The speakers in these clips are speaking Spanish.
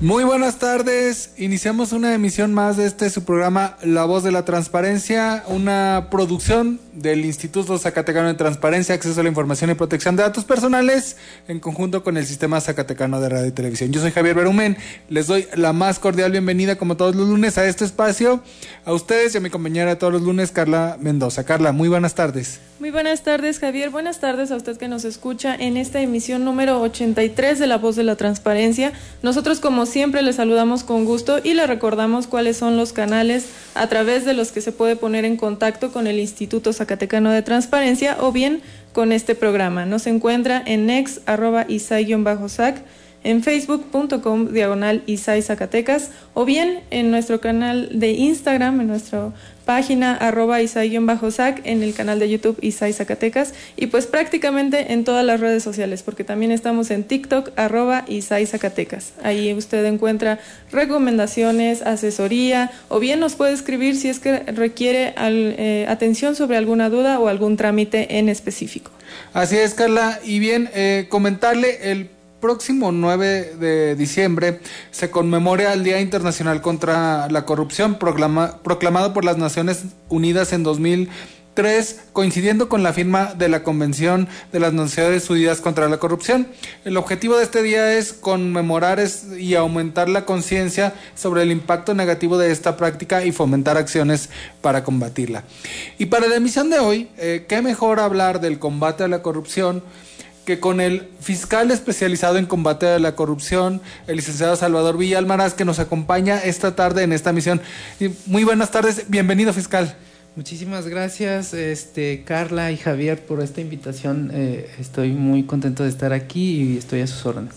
Muy buenas tardes. Iniciamos una emisión más de este su programa La Voz de la Transparencia, una producción del Instituto Zacatecano de Transparencia, Acceso a la Información y Protección de Datos Personales en conjunto con el Sistema Zacatecano de Radio y Televisión. Yo soy Javier Berumen. Les doy la más cordial bienvenida como todos los lunes a este espacio. A ustedes y a mi compañera de todos los lunes, Carla Mendoza. Carla, muy buenas tardes. Muy buenas tardes, Javier. Buenas tardes a usted que nos escucha en esta emisión número 83 de La Voz de la Transparencia. Nosotros como siempre le saludamos con gusto y le recordamos cuáles son los canales a través de los que se puede poner en contacto con el Instituto Zacatecano de Transparencia o bien con este programa. Nos encuentra en nex sac en facebook.com diagonal Isai Zacatecas o bien en nuestro canal de Instagram, en nuestra página arroba Isai-Sac, en el canal de YouTube Isai Zacatecas y pues prácticamente en todas las redes sociales porque también estamos en TikTok arroba Isai. Ahí usted encuentra recomendaciones, asesoría o bien nos puede escribir si es que requiere eh, atención sobre alguna duda o algún trámite en específico. Así es, Carla. Y bien, eh, comentarle el próximo 9 de diciembre se conmemora el Día Internacional contra la Corrupción, proclamado por las Naciones Unidas en 2003, coincidiendo con la firma de la Convención de las Naciones Unidas contra la Corrupción. El objetivo de este día es conmemorar y aumentar la conciencia sobre el impacto negativo de esta práctica y fomentar acciones para combatirla. Y para la emisión de hoy, eh, ¿qué mejor hablar del combate a la corrupción? Que con el fiscal especializado en combate a la corrupción, el licenciado Salvador Villalmaraz, que nos acompaña esta tarde en esta misión. Muy buenas tardes, bienvenido fiscal. Muchísimas gracias, este, Carla y Javier, por esta invitación. Eh, estoy muy contento de estar aquí y estoy a sus órdenes.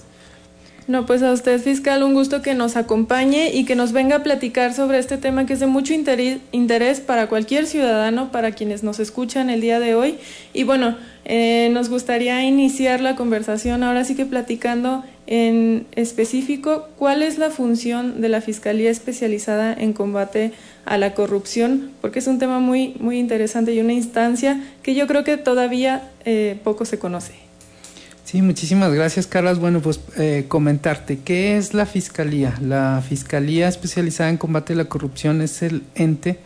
No, pues a usted, fiscal, un gusto que nos acompañe y que nos venga a platicar sobre este tema que es de mucho interés para cualquier ciudadano, para quienes nos escuchan el día de hoy. Y bueno, eh, nos gustaría iniciar la conversación ahora sí que platicando en específico cuál es la función de la Fiscalía especializada en combate a la corrupción, porque es un tema muy, muy interesante y una instancia que yo creo que todavía eh, poco se conoce. Sí, muchísimas gracias, Carlos. Bueno, pues eh, comentarte, ¿qué es la Fiscalía? La Fiscalía especializada en combate a la corrupción es el ente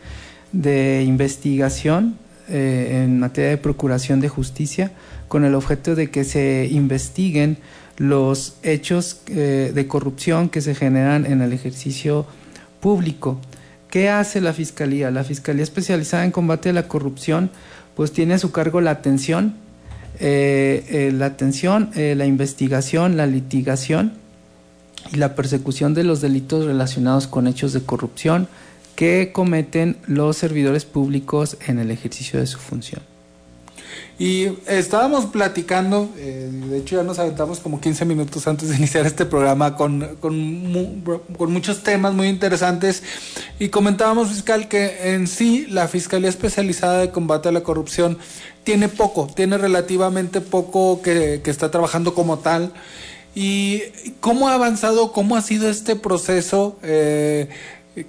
de investigación eh, en materia de procuración de justicia con el objeto de que se investiguen los hechos eh, de corrupción que se generan en el ejercicio público. ¿Qué hace la Fiscalía? La Fiscalía especializada en combate a la corrupción pues tiene a su cargo la atención, eh, la atención, la investigación, la litigación y la persecución de los delitos relacionados con hechos de corrupción, que cometen los servidores públicos en el ejercicio de su función. Y estábamos platicando, eh, de hecho ya nos aventamos como 15 minutos antes de iniciar este programa con, con, con, muchos temas muy interesantes y comentábamos, fiscal, que en sí la Fiscalía Especializada de Combate a la Corrupción tiene poco, tiene relativamente poco que, que está trabajando como tal. ¿Y cómo ha avanzado, cómo ha sido este proceso? Eh,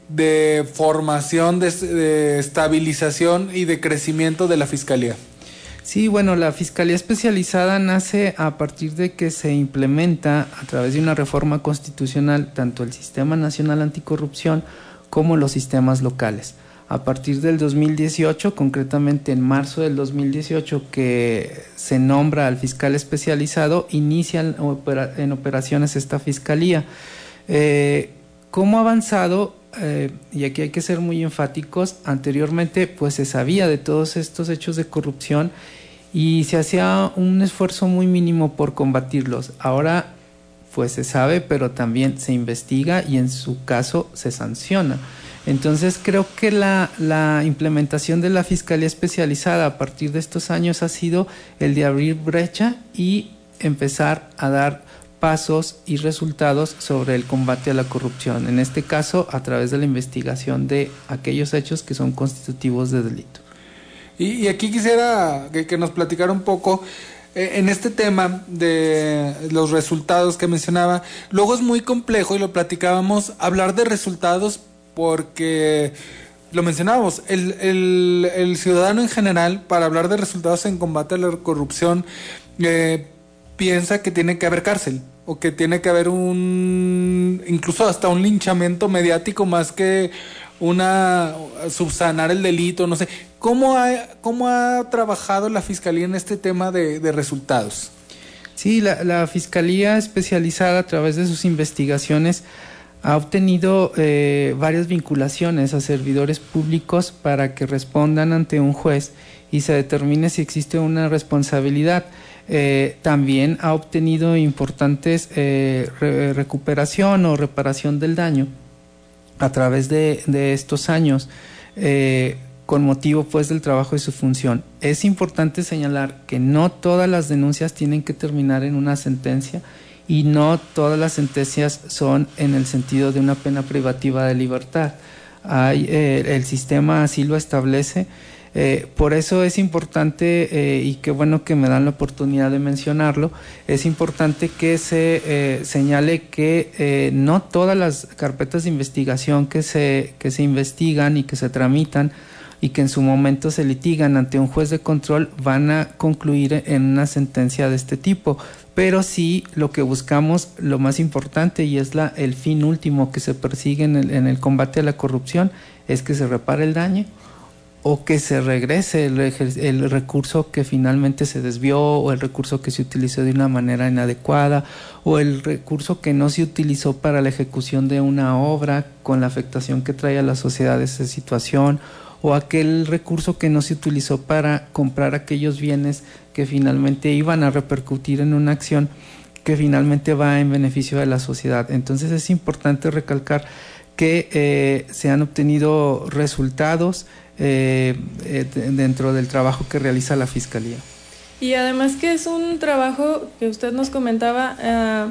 de formación, de, estabilización y de crecimiento de la Fiscalía? Sí, bueno, la Fiscalía Especializada nace a partir de que se implementa a través de una reforma constitucional tanto el Sistema Nacional Anticorrupción como los sistemas locales. A partir del 2018, concretamente en marzo del 2018, que se nombra al fiscal especializado, inicia en operaciones esta fiscalía. Eh, ¿Cómo ha avanzado? Eh, y aquí hay que ser muy enfáticos, anteriormente pues se sabía de todos estos hechos de corrupción y se hacía un esfuerzo muy mínimo por combatirlos. Ahora pues se sabe, pero también se investiga y en su caso se sanciona. Entonces creo que la, implementación de la Fiscalía Especializada a partir de estos años ha sido el de abrir brecha y empezar a dar pasos y resultados sobre el combate a la corrupción, en este caso a través de la investigación de aquellos hechos que son constitutivos de delito. Y, aquí quisiera que, nos platicara un poco eh, en este tema de los resultados que mencionaba. Luego es muy complejo y lo platicábamos, hablar de resultados porque lo mencionábamos, el, ciudadano en general, para hablar de resultados en combate a la corrupción, eh, piensa que tiene que haber cárcel o que tiene que haber un, incluso hasta un linchamiento mediático más que una subsanar el delito, no sé. ¿Cómo ha, cómo ha trabajado la Fiscalía en este tema de, resultados? Sí, la, Fiscalía especializada a través de sus investigaciones ha obtenido eh, varias vinculaciones a servidores públicos para que respondan ante un juez y se determine si existe una responsabilidad. Eh, también ha obtenido importantes eh, recuperación o reparación del daño a través de, estos años con motivo pues del trabajo de su función. Es importante señalar que no todas las denuncias tienen que terminar en una sentencia y no todas las sentencias son en el sentido de una pena privativa de libertad. Hay, eh, el sistema así lo establece. Eh, por eso es importante, eh, y qué bueno que me dan la oportunidad de mencionarlo, es importante que se señale que no todas las carpetas de investigación que se, que se investigan y que se tramitan y que en su momento se litigan ante un juez de control van a concluir en una sentencia de este tipo pero sí lo que buscamos, lo más importante y es la, el fin último que se persigue en el, en el combate a la corrupción, es que se repare el daño o que se regrese el, el, recurso que finalmente se desvió o el recurso que se utilizó de una manera inadecuada o el recurso que no se utilizó para la ejecución de una obra con la afectación que trae a la sociedad esa situación o aquel recurso que no se utilizó para comprar aquellos bienes que finalmente iban a repercutir en una acción que finalmente va en beneficio de la sociedad. Entonces es importante recalcar que eh, se han obtenido resultados eh, eh, dentro del trabajo que realiza la Fiscalía. Y además que es un trabajo que usted nos comentaba ah,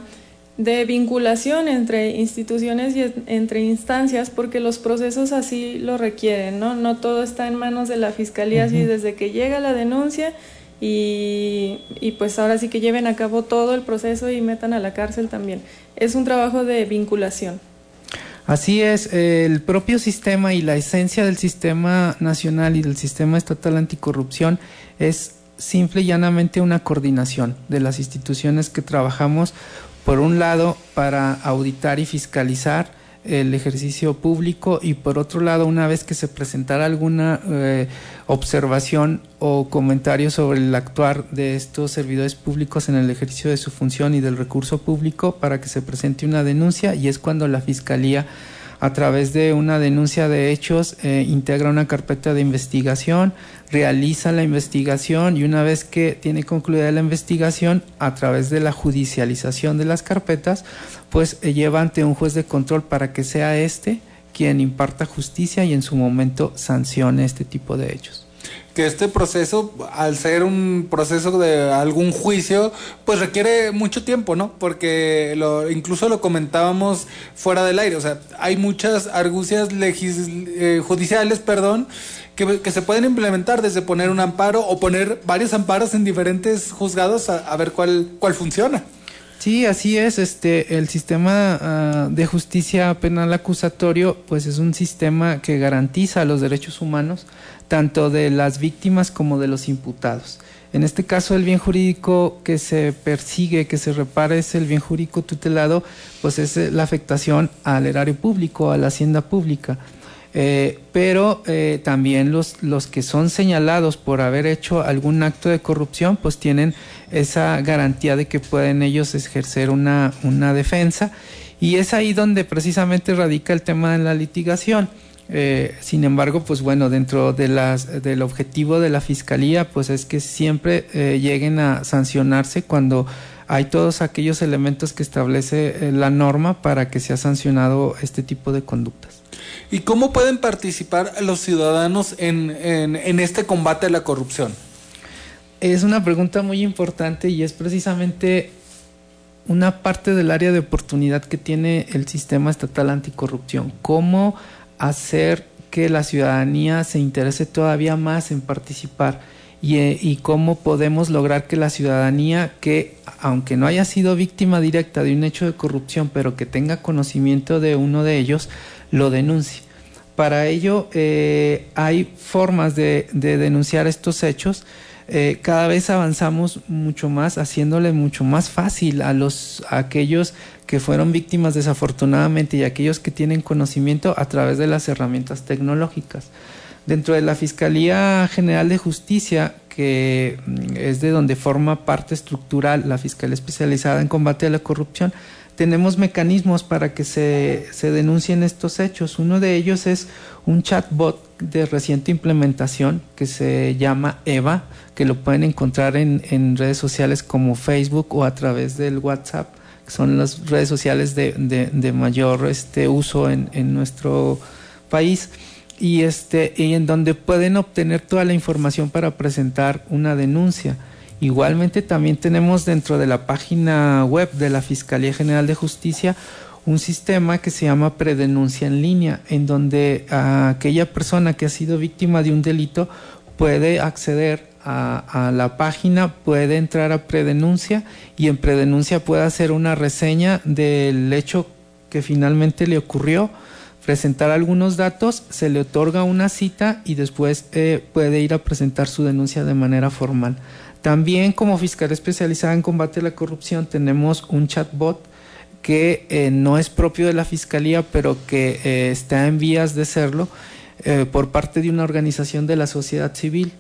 de vinculación entre instituciones y entre instancias, porque los procesos así lo requieren, ¿no? No todo está en manos de la fiscalía, así desde que llega la denuncia y, y, pues ahora sí que lleven a cabo todo el proceso y metan a la cárcel también. Es un trabajo de vinculación. Así es, el propio sistema y la esencia del sistema nacional y del sistema estatal anticorrupción es simple y llanamente una coordinación de las instituciones que trabajamos por un lado para auditar y fiscalizar el ejercicio público y por otro lado una vez que se presentara alguna eh, observación o comentario sobre el actuar de estos servidores públicos en el ejercicio de su función y del recurso público para que se presente una denuncia y es cuando la fiscalía a través de una denuncia de hechos, eh, integra una carpeta de investigación, realiza la investigación y una vez que tiene concluida la investigación, a través de la judicialización de las carpetas, pues eh, lleva ante un juez de control para que sea este quien imparta justicia y en su momento sancione este tipo de hechos que este proceso, al ser un proceso de algún juicio, pues requiere mucho tiempo, ¿no? Porque lo, incluso lo comentábamos fuera del aire, o sea, hay muchas argucias legis, eh, judiciales, perdón, que, que, se pueden implementar desde poner un amparo o poner varios amparos en diferentes juzgados a, a ver cuál, cuál funciona. Sí, así es. Este, el sistema ah, de justicia penal acusatorio, pues es un sistema que garantiza los derechos humanos tanto de las víctimas como de los imputados. En este caso, el bien jurídico que se persigue, que se repara, es el bien jurídico tutelado, pues es la afectación al erario público, a la hacienda pública. Eh, pero eh, también los, los que son señalados por haber hecho algún acto de corrupción, pues tienen esa garantía de que pueden ellos ejercer una, una defensa. Y es ahí donde precisamente radica el tema de la litigación. Eh, sin embargo, pues bueno, dentro de las, del objetivo de la fiscalía, pues es que siempre lleguen a sancionarse cuando hay todos aquellos elementos que establece la norma para que sea sancionado este tipo de conductas. ¿Y cómo pueden participar los ciudadanos en, en este combate a la corrupción? Es una pregunta muy importante y es precisamente una parte del área de oportunidad que tiene el sistema estatal anticorrupción. ¿Cómo hacer que la ciudadanía se interese todavía más en participar? Y, y, cómo podemos lograr que la ciudadanía, que aunque no haya sido víctima directa de un hecho de corrupción, pero que tenga conocimiento de uno de ellos, lo denuncie. Para ello eh, hay formas de denunciar estos hechos eh, cada vez avanzamos mucho más, haciéndole mucho más fácil a los aquellos que fueron víctimas desafortunadamente y aquellos que tienen conocimiento a través de las herramientas tecnológicas. Dentro de la Fiscalía General de Justicia, que mm, es de donde forma parte estructural la Fiscalía Especializada en Combate a la Corrupción, tenemos mecanismos para que se, se denuncien estos hechos. Uno de ellos es un chatbot de reciente implementación que se llama EVA, que lo pueden encontrar en, en redes sociales como Facebook o a través del WhatsApp, que son las redes sociales de, de, de mayor este, uso en, en, nuestro país. Y, este, y en donde pueden obtener toda la información para presentar una denuncia. Igualmente también tenemos dentro de la página web de la Fiscalía General de Justicia un sistema que se llama predenuncia en línea, en donde aquella persona que ha sido víctima de un delito puede acceder a, a, la página, puede entrar a predenuncia y en predenuncia puede hacer una reseña del hecho que finalmente le ocurrió, presentar algunos datos, se le otorga una cita y después eh, puede ir a presentar su denuncia de manera formal. También como fiscal especializada en combate a la corrupción tenemos un chatbot que eh, no es propio de la fiscalía, pero que eh, está en vías de serlo eh, por parte de una organización de la sociedad civil.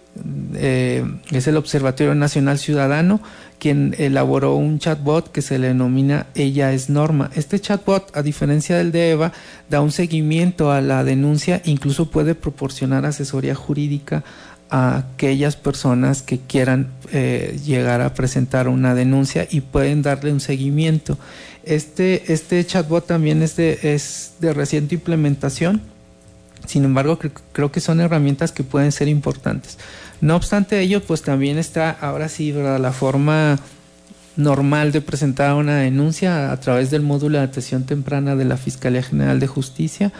Es el Observatorio Nacional Ciudadano quien elaboró un chatbot que se le denomina Ella es Norma. Este chatbot, a diferencia del de EVA, da un seguimiento a la denuncia, incluso puede proporcionar asesoría jurídica a aquellas personas que quieran eh, llegar a presentar una denuncia y pueden darle un seguimiento. Este, este chatbot también es de, es de reciente implementación, sin embargo creo, que son herramientas que pueden ser importantes. No obstante ello, pues también está ahora sí ¿verdad? la forma normal de presentar una denuncia a través del módulo de atención temprana de la Fiscalía General de Justicia,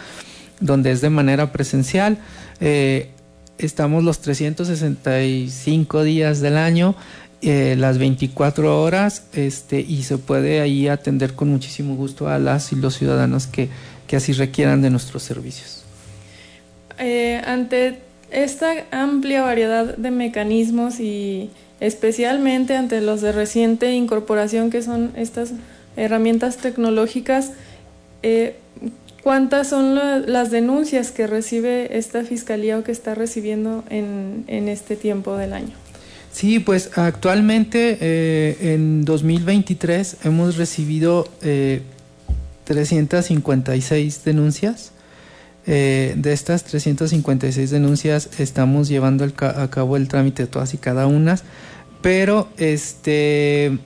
donde es de manera presencial. Eh, estamos los 365 días del año, eh, las 24 horas, este, y se puede ahí atender con muchísimo gusto a las y los ciudadanos que, que así requieran de nuestros servicios. Eh, ante esta amplia variedad de mecanismos y especialmente ante los de reciente incorporación que son estas herramientas tecnológicas, eh, ¿Cuántas son la, las denuncias que recibe esta fiscalía o que está recibiendo en, en este tiempo del año? Sí, pues actualmente eh, en 2023 hemos recibido eh, 356 denuncias. Eh, de estas 356 denuncias estamos llevando el, a cabo el trámite de todas y cada una, pero este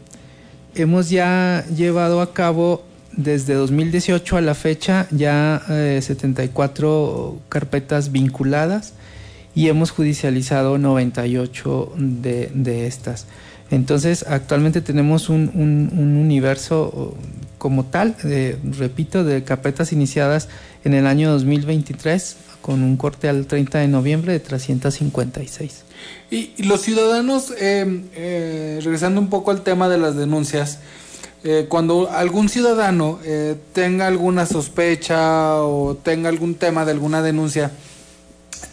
hemos ya llevado a cabo desde 2018 a la fecha ya eh, 74 carpetas vinculadas y hemos judicializado 98 de, de estas. Entonces, actualmente tenemos un, un, un universo como tal, de, repito, de carpetas iniciadas en el año 2023 con un corte al 30 de noviembre de 356. Y, y los ciudadanos, eh, eh, regresando un poco al tema de las denuncias, eh, cuando algún ciudadano eh, tenga alguna sospecha o tenga algún tema de alguna denuncia,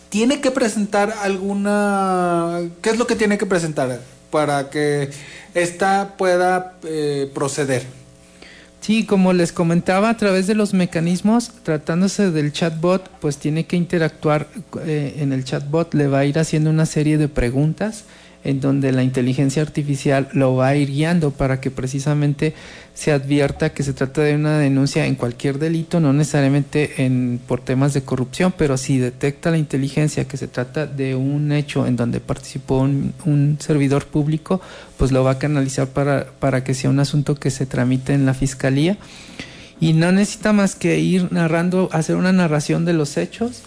tiene que presentar alguna... ¿Qué es lo que tiene que presentar para que ésta pueda eh, proceder? Sí, como les comentaba, a través de los mecanismos, tratándose del chatbot, pues tiene que interactuar eh, en el chatbot, le va a ir haciendo una serie de preguntas en donde la inteligencia artificial lo va a ir guiando para que precisamente se advierta que se trata de una denuncia en cualquier delito, no necesariamente en, por temas de corrupción, pero si detecta la inteligencia que se trata de un hecho en donde participó un, un servidor público, pues lo va a canalizar para, para que sea un asunto que se tramite en la fiscalía. y no necesita más que ir narrando, hacer una narración de los hechos,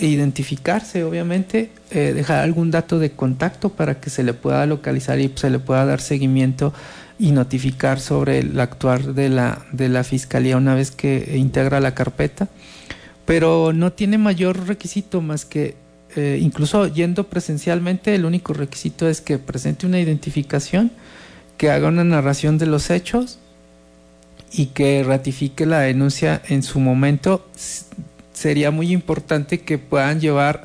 identificarse obviamente, eh, dejar algún dato de contacto para que se le pueda localizar y se le pueda dar seguimiento y notificar sobre el actuar de la, de la fiscalía una vez que integra la carpeta, pero no tiene mayor requisito más que eh, incluso yendo presencialmente, el único requisito es que presente una identificación, que haga una narración de los hechos y que ratifique la denuncia en su momento. Sería muy importante que puedan llevar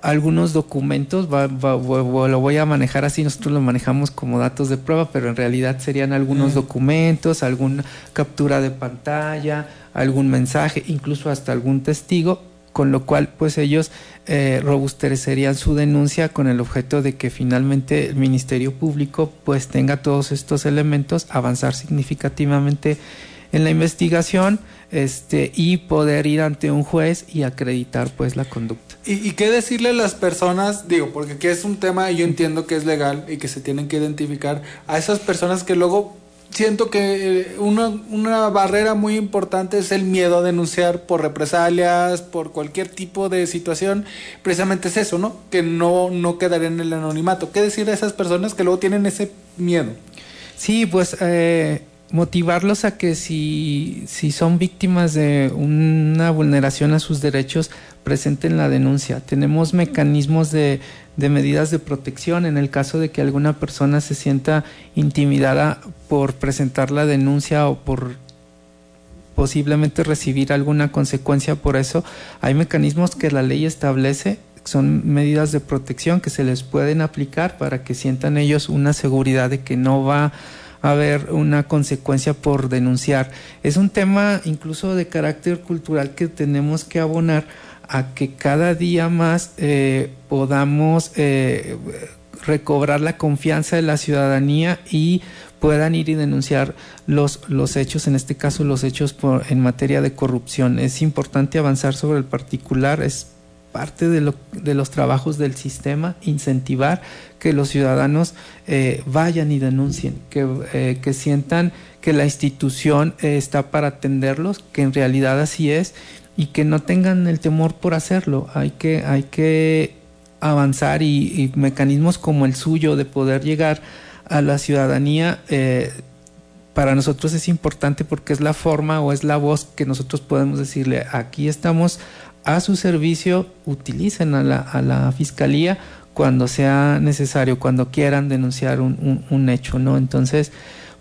algunos documentos, lo voy a manejar así, nosotros lo manejamos como datos de prueba, pero en realidad serían algunos documentos, alguna captura de pantalla, algún mensaje, incluso hasta algún testigo, con lo cual pues ellos eh, robustecerían su denuncia con el objeto de que finalmente el Ministerio Público pues tenga todos estos elementos, avanzar significativamente en la investigación este, y poder ir ante un juez y acreditar pues la conducta. ¿Y, qué decirle a las personas? Digo, porque aquí es un tema y yo entiendo que es legal y que se tienen que identificar a esas personas que luego siento que eh, una, una, barrera muy importante es el miedo a denunciar por represalias, por cualquier tipo de situación. Precisamente es eso, ¿no? Que no, no quedaría en el anonimato. ¿Qué decir a esas personas que luego tienen ese miedo? Sí, pues eh, motivarlos a que si, si son víctimas de una vulneración a sus derechos, presenten la denuncia. Tenemos mecanismos de, de medidas de protección en el caso de que alguna persona se sienta intimidada por presentar la denuncia o por posiblemente recibir alguna consecuencia por eso. Hay mecanismos que la ley establece son medidas de protección que se les pueden aplicar para que sientan ellos una seguridad de que no va haber una consecuencia por denunciar. Es un tema incluso de carácter cultural que tenemos que abonar a que cada día más eh, podamos eh, recobrar la confianza de la ciudadanía y puedan ir y denunciar los, los hechos, en este caso los hechos por, en materia de corrupción. Es importante avanzar sobre el particular, es parte de, lo, de los trabajos del sistema, incentivar que los ciudadanos eh, vayan y denuncien, que, eh, sientan que la institución eh, está para atenderlos, que en realidad así es, y que no tengan el temor por hacerlo. Hay que, hay que avanzar y, mecanismos como el suyo de poder llegar a la ciudadanía para nosotros es importante porque es la forma o es la voz que nosotros podemos decirle aquí estamos a su servicio, utilicen a la, a la fiscalía cuando sea necesario, cuando quieran denunciar un, un, hecho, ¿no? Entonces,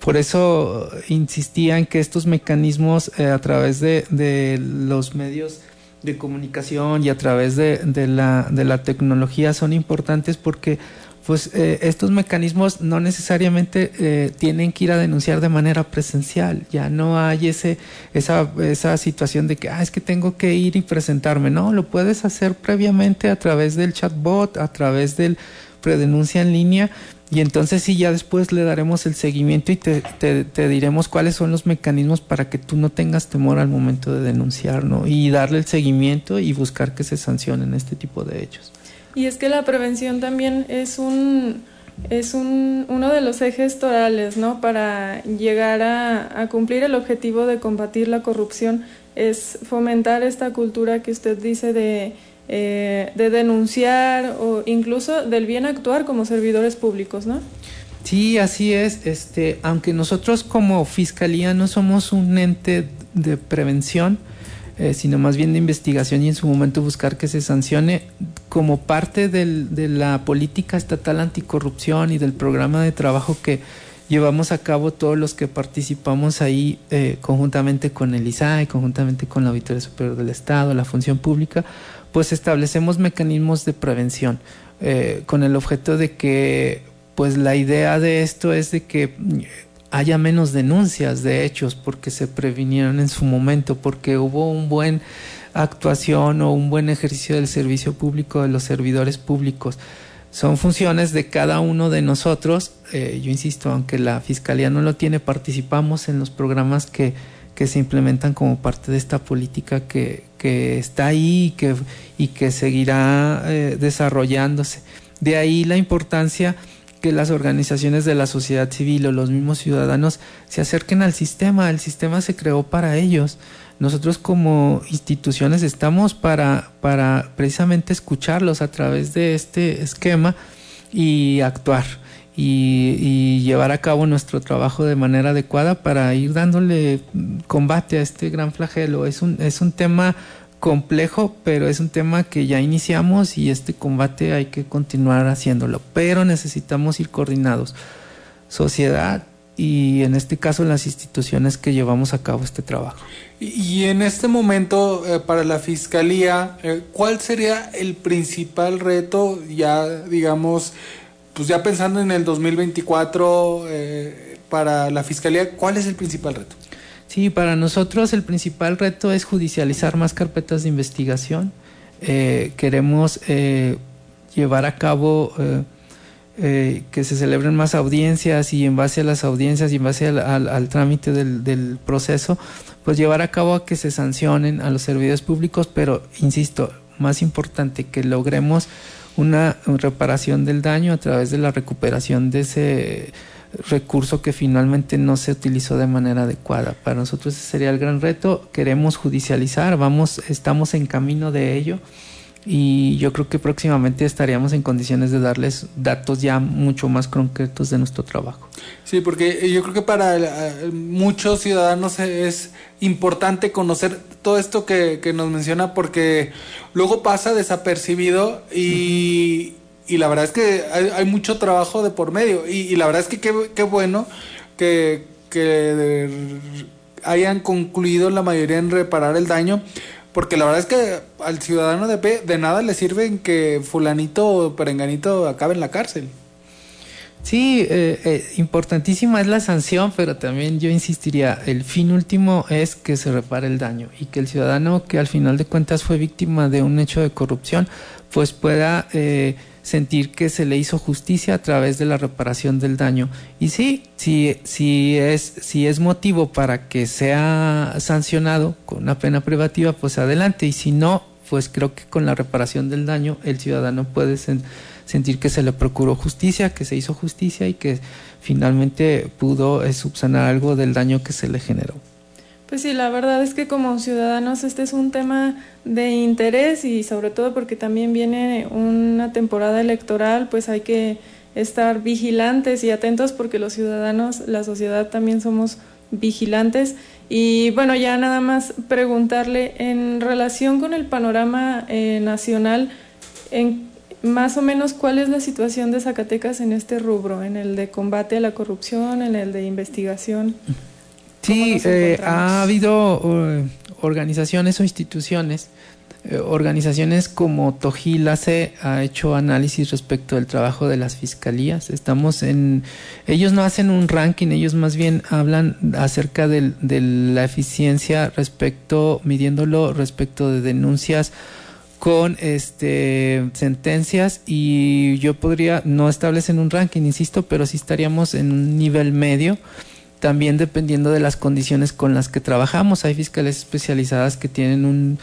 por eso insistía en que estos mecanismos eh, a través de, de, los medios de comunicación y a través de, de, la, de la tecnología son importantes porque pues eh, estos mecanismos no necesariamente eh, tienen que ir a denunciar de manera presencial. Ya no hay ese, esa, esa situación de que, ah, es que tengo que ir y presentarme. No, lo puedes hacer previamente a través del chatbot, a través del predenuncia en línea. Y entonces sí, ya después le daremos el seguimiento y te, te, te, diremos cuáles son los mecanismos para que tú no tengas temor al momento de denunciar, ¿no? Y darle el seguimiento y buscar que se sancionen este tipo de hechos. Y es que la prevención también es un es un, uno de los ejes torales, ¿no? Para llegar a, cumplir el objetivo de combatir la corrupción es fomentar esta cultura que usted dice de, eh, de denunciar o incluso del bien actuar como servidores públicos, ¿no? Sí, así es. Este, aunque nosotros como fiscalía no somos un ente de prevención, eh, sino más bien de investigación y en su momento buscar que se sancione como parte de la política estatal anticorrupción y del programa de trabajo que llevamos a cabo todos los que participamos ahí eh, conjuntamente con el ISAE, conjuntamente con la Auditoría Superior del Estado, la Función Pública, pues establecemos mecanismos de prevención eh, con el objeto de que pues la idea de esto es de que haya menos denuncias de hechos porque se previnieron en su momento, porque hubo un buen actuación o un buen ejercicio del servicio público de los servidores públicos. Son funciones de cada uno de nosotros. Eh, yo insisto, aunque la Fiscalía no lo tiene, participamos en los programas que, que se implementan como parte de esta política que, que está ahí y que, y que seguirá eh, desarrollándose. De ahí la importancia que las organizaciones de la sociedad civil o los mismos ciudadanos se acerquen al sistema. El sistema se creó para ellos. Nosotros como instituciones estamos para, para precisamente escucharlos a través de este esquema y actuar. Y, llevar a cabo nuestro trabajo de manera adecuada para ir dándole combate a este gran flagelo. Es un, es un tema complejo, pero es un tema que ya iniciamos y este combate hay que continuar haciéndolo, pero necesitamos ir coordinados, sociedad y en este caso las instituciones que llevamos a cabo este trabajo. Y, en este momento eh, para la Fiscalía, eh, ¿cuál sería el principal reto ya, digamos, pues ya pensando en el 2024 eh, para la Fiscalía, ¿cuál es el principal reto? Sí, para nosotros el principal reto es judicializar más carpetas de investigación. Eh, queremos eh, llevar a cabo eh, que se celebren más audiencias y en base a las audiencias y en base al, trámite del, del, proceso, pues llevar a cabo a que se sancionen a los servidores públicos, pero insisto, más importante que logremos una reparación del daño a través de la recuperación de ese recurso que finalmente no se utilizó de manera adecuada. Para nosotros ese sería el gran reto. Queremos judicializar, vamos, estamos en camino de ello y yo creo que próximamente estaríamos en condiciones de darles datos ya mucho más concretos de nuestro trabajo. Sí, porque yo creo que para eh, muchos ciudadanos es importante conocer todo esto que, que nos menciona porque luego pasa desapercibido y, y la verdad es que hay, mucho trabajo de por medio. Y, la verdad es que qué, bueno que, hayan concluido la mayoría en reparar el daño. Porque la verdad es que al ciudadano de P de nada le sirve que fulanito o perenganito acabe en la cárcel. Sí, eh, eh, importantísima es la sanción, pero también yo insistiría, el fin último es que se repare el daño y que el ciudadano que al final de cuentas fue víctima de un hecho de corrupción, pues pueda eh, sentir que se le hizo justicia a través de la reparación del daño. Y sí, si, si, es, si es motivo para que sea sancionado con una pena privativa, pues adelante. Y si no, pues creo que con la reparación del daño el ciudadano puede sentir que se le procuró justicia, que se hizo justicia y que finalmente pudo eh, subsanar algo del daño que se le generó. Pues sí, la verdad es que como ciudadanos este es un tema de interés y sobre todo porque también viene una temporada electoral, pues hay que estar vigilantes y atentos porque los ciudadanos, la sociedad también somos vigilantes. Y bueno, ya nada más preguntarle en relación con el panorama eh, nacional, en más o menos cuál es la situación de Zacatecas en este rubro, en el de combate a la corrupción, en el de investigación. Sí, eh, ha habido eh, organizaciones o instituciones, eh, organizaciones como Tojil AC ha hecho análisis respecto del trabajo de las fiscalías. Estamos en, ellos no hacen un ranking, ellos más bien hablan acerca de la eficiencia respecto, midiéndolo respecto de denuncias con este sentencias y yo podría no establecer un ranking, insisto, pero sí estaríamos en un nivel medio también dependiendo de las condiciones con las que trabajamos. Hay fiscales especializadas que tienen un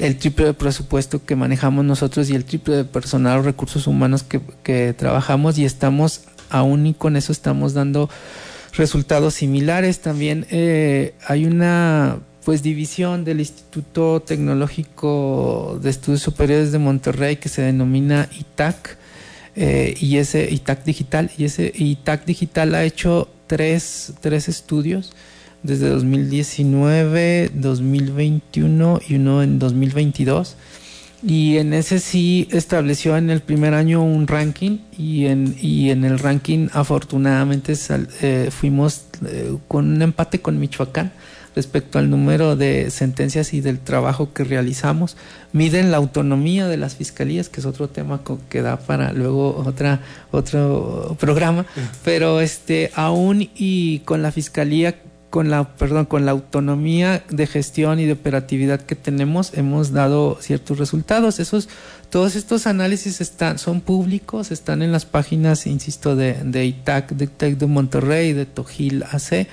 el triple de presupuesto que manejamos nosotros y el triple de personal o recursos humanos que, trabajamos y estamos aún y con eso estamos dando resultados similares. También eh, hay una pues división del Instituto Tecnológico de Estudios Superiores de Monterrey que se denomina ITAC eh, y ese ITAC Digital y ese ITAC Digital ha hecho tres, tres estudios desde 2019, 2021 y uno en 2022. Y en ese sí estableció en el primer año un ranking y en, y en el ranking afortunadamente eh, fuimos eh, con un empate con Michoacán respecto al número de sentencias y del trabajo que realizamos. Miden la autonomía de las fiscalías, que es otro tema que da para luego otra, otro programa, pero este, aún y con la fiscalía con la perdón con la autonomía de gestión y de operatividad que tenemos hemos dado ciertos resultados. Esos todos estos análisis están son públicos están en las páginas insisto de, de ITAC de ITAC de Monterrey de Tojil AC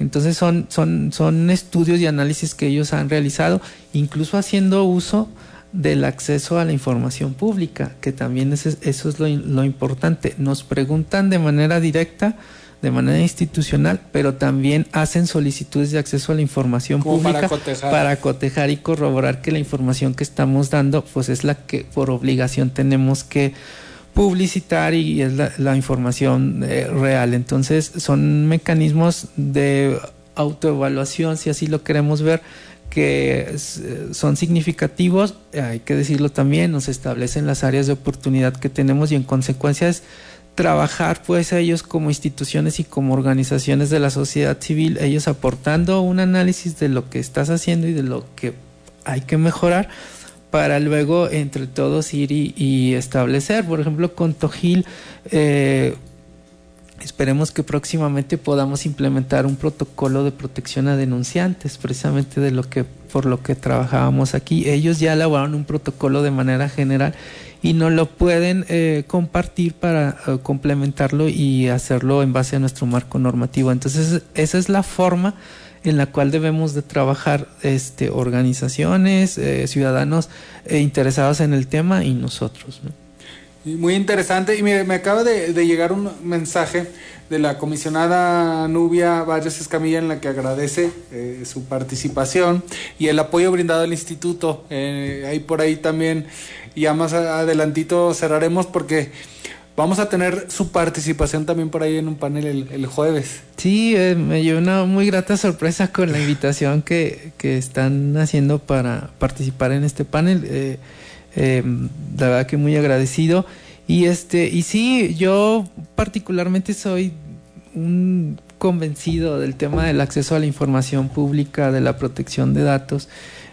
entonces son, son, son estudios y análisis que ellos han realizado, incluso haciendo uso del acceso a la información pública, que también es, eso es lo, importante. Nos preguntan de manera directa, de manera institucional, pero también hacen solicitudes de acceso a la información pública para cotejar. y corroborar que la información que estamos dando pues es la que por obligación tenemos que publicitar y es la, información eh, real. Entonces son mecanismos de autoevaluación, si así lo queremos ver, que son significativos, hay que decirlo también, nos establecen las áreas de oportunidad que tenemos y en consecuencia es trabajar pues ellos como instituciones y como organizaciones de la sociedad civil, ellos aportando un análisis de lo que estás haciendo y de lo que hay que mejorar para luego entre todos ir y, establecer. Por ejemplo, con Tojil, eh, Esperemos que próximamente podamos implementar un protocolo de protección a denunciantes, precisamente de lo que por lo que trabajábamos aquí. Ellos ya elaboraron un protocolo de manera general y no lo pueden eh, compartir para eh, complementarlo y hacerlo en base a nuestro marco normativo. Entonces, esa es la forma en la cual debemos de trabajar este, organizaciones, eh, ciudadanos interesados en el tema y nosotros. Muy interesante. Y me acaba de, llegar un mensaje de la comisionada Nubia Valles Escamilla en la que agradece eh, su participación y el apoyo brindado al instituto. Eh, ahí por ahí también, ya más adelantito cerraremos porque vamos a tener su participación también por ahí en un panel el, jueves. Sí, eh, me llevo una muy grata sorpresa con la invitación que, que están haciendo para participar en este panel. Eh, la verdad que muy agradecido. Y este, y sí, yo particularmente soy un convencido del tema del acceso a la información pública, de la protección de datos.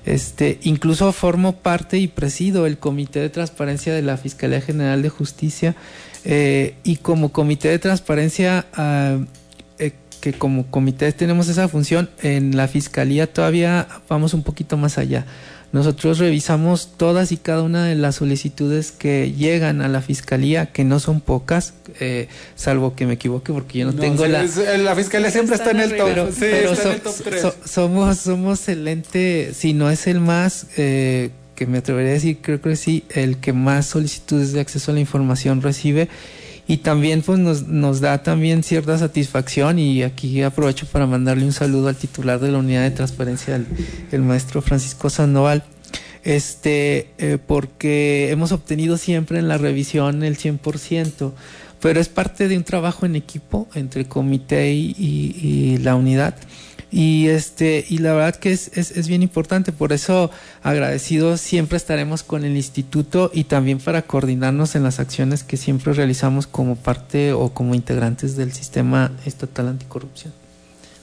Este, incluso formo parte y presido el Comité de Transparencia de la Fiscalía General de Justicia eh, y como Comité de Transparencia, ah, eh, que como comité tenemos esa función, en la Fiscalía todavía vamos un poquito más allá. Nosotros revisamos todas y cada una de las solicitudes que llegan a la fiscalía, que no son pocas, eh, salvo que me equivoque, porque yo no, tengo la. la fiscalía siempre está, en el top. Pero, somos, somos el ente, si no es el más, eh, que me atrevería a decir, creo que sí, el que más solicitudes de acceso a la información recibe. Y también pues nos, nos da también cierta satisfacción y aquí aprovecho para mandarle un saludo al titular de la unidad de transparencia, el, maestro Francisco Sandoval, este, eh, porque hemos obtenido siempre en la revisión el 100%, pero es parte de un trabajo en equipo entre comité y la unidad y este, y la verdad que es, es, es, bien importante, por eso agradecido siempre estaremos con el instituto y también para coordinarnos en las acciones que siempre realizamos como parte o como integrantes del sistema estatal anticorrupción.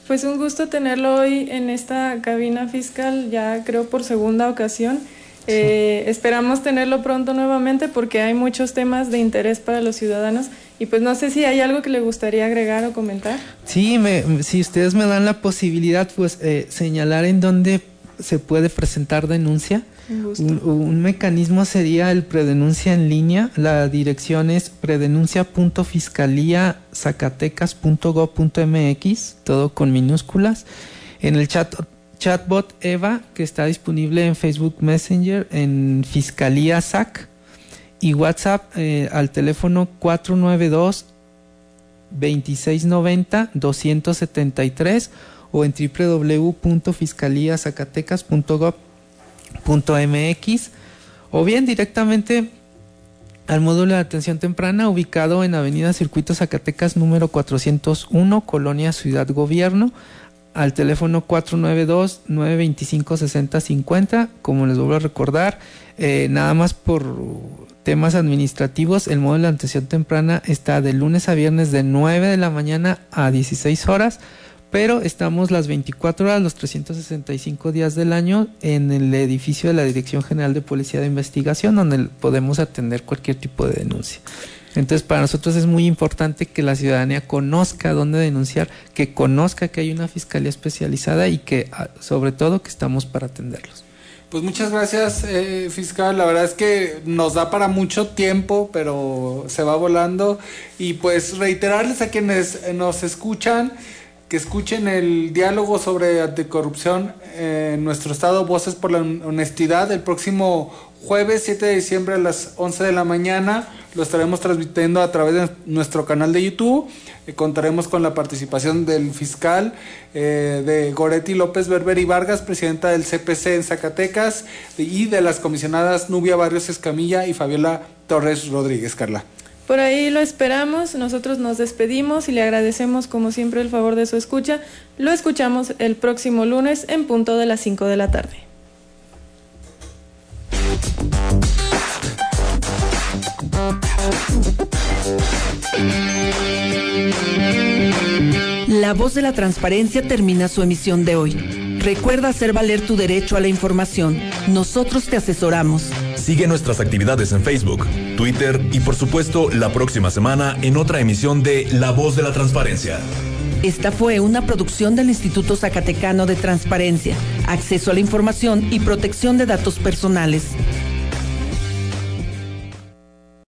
Pues un gusto tenerlo hoy en esta cabina fiscal, ya creo por segunda ocasión. Eh, esperamos tenerlo pronto nuevamente porque hay muchos temas de interés para los ciudadanos y pues no sé si hay algo que le gustaría agregar o comentar. Sí, si ustedes me dan la posibilidad, pues eh, señalar en dónde se puede presentar denuncia. Un, un, mecanismo sería el predenuncia en línea. La dirección es predenuncia.fiscaliazacatecas.gov.mx, todo con minúsculas. En el chat chatbot Eva, que está disponible en Facebook Messenger, en Fiscalía SAC y WhatsApp eh, al teléfono 492 2690 273 o en www.fiscaliazacatecas.gov.mx o bien directamente al módulo de atención temprana ubicado en Avenida Circuito Zacatecas número 401, Colonia Ciudad Gobierno, al teléfono 492-925-6050. Como les vuelvo a recordar, eh, nada más por temas administrativos, el módulo de atención temprana está de lunes a viernes de 9 de la mañana a 16 horas, pero estamos las 24 horas, los 365 días del año en el edificio de la Dirección General de Policía de Investigación, donde podemos atender cualquier tipo de denuncia. Entonces, para nosotros es muy importante que la ciudadanía conozca dónde denunciar, que conozca que hay una fiscalía especializada y que, ah, sobre todo, que estamos para atenderlos. Pues muchas gracias, eh, fiscal. La verdad es que nos da para mucho tiempo, pero se va volando. Y pues reiterarles a quienes nos escuchan que escuchen el diálogo sobre anticorrupción en nuestro estado, Voces por la Honestidad, el próximo jueves 7 de diciembre a las 11 de la mañana. Lo estaremos transmitiendo a través de nuestro canal de YouTube. Eh, contaremos con la participación del fiscal eh, de Goretti López Berber y Vargas, presidenta del CPC en Zacatecas, y de las comisionadas Nubia Barrios Escamilla y Fabiola Torres Rodríguez, Carla. Por ahí lo esperamos, nosotros nos despedimos y le agradecemos como siempre el favor de su escucha. Lo escuchamos el próximo lunes en punto de las 5 de la tarde. La voz de la transparencia termina su emisión de hoy. Recuerda hacer valer tu derecho a la información. Nosotros te asesoramos. Sigue nuestras actividades en Facebook, Twitter y por supuesto la próxima semana en otra emisión de La Voz de la Transparencia. Esta fue una producción del Instituto Zacatecano de Transparencia, Acceso a la Información y Protección de Datos Personales.